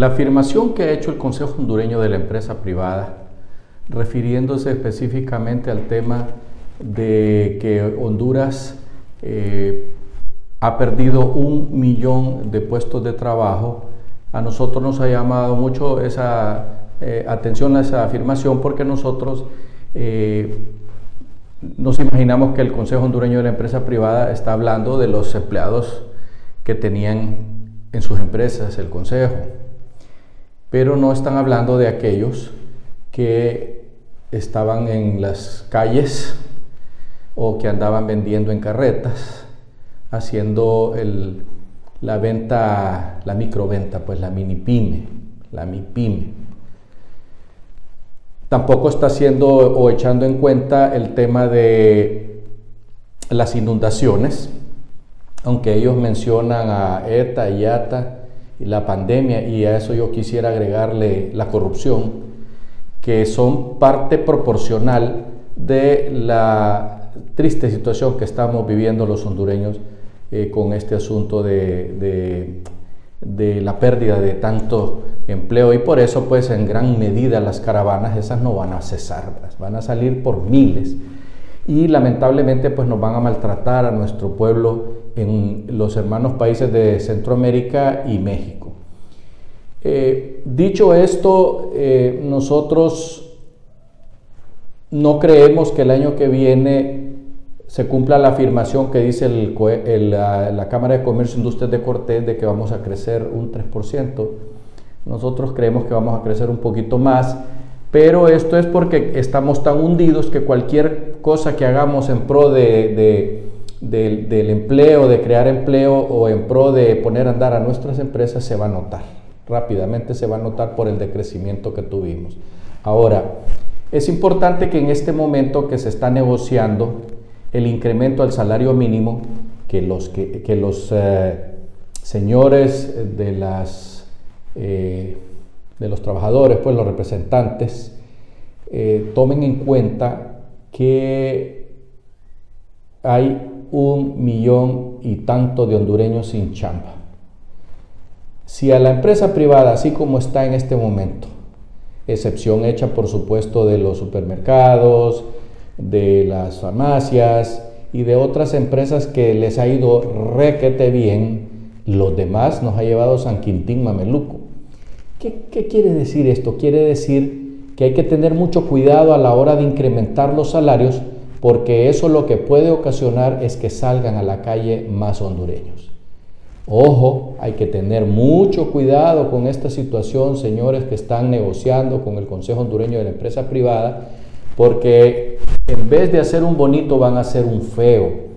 La afirmación que ha hecho el Consejo Hondureño de la Empresa Privada, refiriéndose específicamente al tema de que Honduras eh, ha perdido un millón de puestos de trabajo, a nosotros nos ha llamado mucho esa eh, atención a esa afirmación porque nosotros eh, nos imaginamos que el Consejo Hondureño de la Empresa Privada está hablando de los empleados que tenían en sus empresas el Consejo, pero no están hablando de aquellos que estaban en las calles o que andaban vendiendo en carretas, haciendo la venta, la microventa, pues la mini pyme, la mi pyme. Tampoco está haciendo o echando en cuenta el tema de las inundaciones, aunque ellos mencionan a ETA y ATA la pandemia, y a eso yo quisiera agregarle la corrupción, que son parte proporcional de la triste situación que estamos viviendo los hondureños eh, con este asunto de de la pérdida de tanto empleo. Y por eso pues en gran medida las caravanas esas no van a cesar, van a salir por miles. Y lamentablemente pues nos van a maltratar a nuestro pueblo en los hermanos países de Centroamérica y México. Eh, dicho esto, eh, nosotros no creemos que el año que viene se cumpla la afirmación que dice la, Cámara de Comercio e Industrias de Cortés de que vamos a crecer un 3%. Nosotros creemos que vamos a crecer un poquito más, pero esto es porque estamos tan hundidos que cualquier cosa que hagamos en pro de, del empleo, de crear empleo o en pro de poner a andar a nuestras empresas se va a notar. Rápidamente se va a notar por el decrecimiento que tuvimos. Ahora, es importante que en este momento que se está negociando el incremento al salario mínimo que los, que, los eh, señores de, las, eh, de los trabajadores, pues los representantes, eh, tomen en cuenta que hay un millón y tanto de hondureños sin chamba. Si a la empresa privada, así como está en este momento, excepción hecha por supuesto de los supermercados, de las farmacias y de otras empresas que les ha ido requete bien, los demás nos ha llevado San Quintín Mameluco. ¿Qué, ¿Qué, quiere decir esto? Quiere decir que hay que tener mucho cuidado a la hora de incrementar los salarios porque eso lo que puede ocasionar es que salgan a la calle más hondureños. Ojo, hay que tener mucho cuidado con esta situación, señores que están negociando con el Consejo Hondureño de la Empresa Privada, porque en vez de hacer un bonito van a hacer un feo.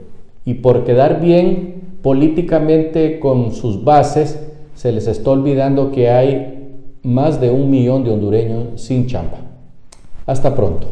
Y por quedar bien políticamente con sus bases, se les está olvidando que hay más de un millón de hondureños sin chamba. Hasta pronto.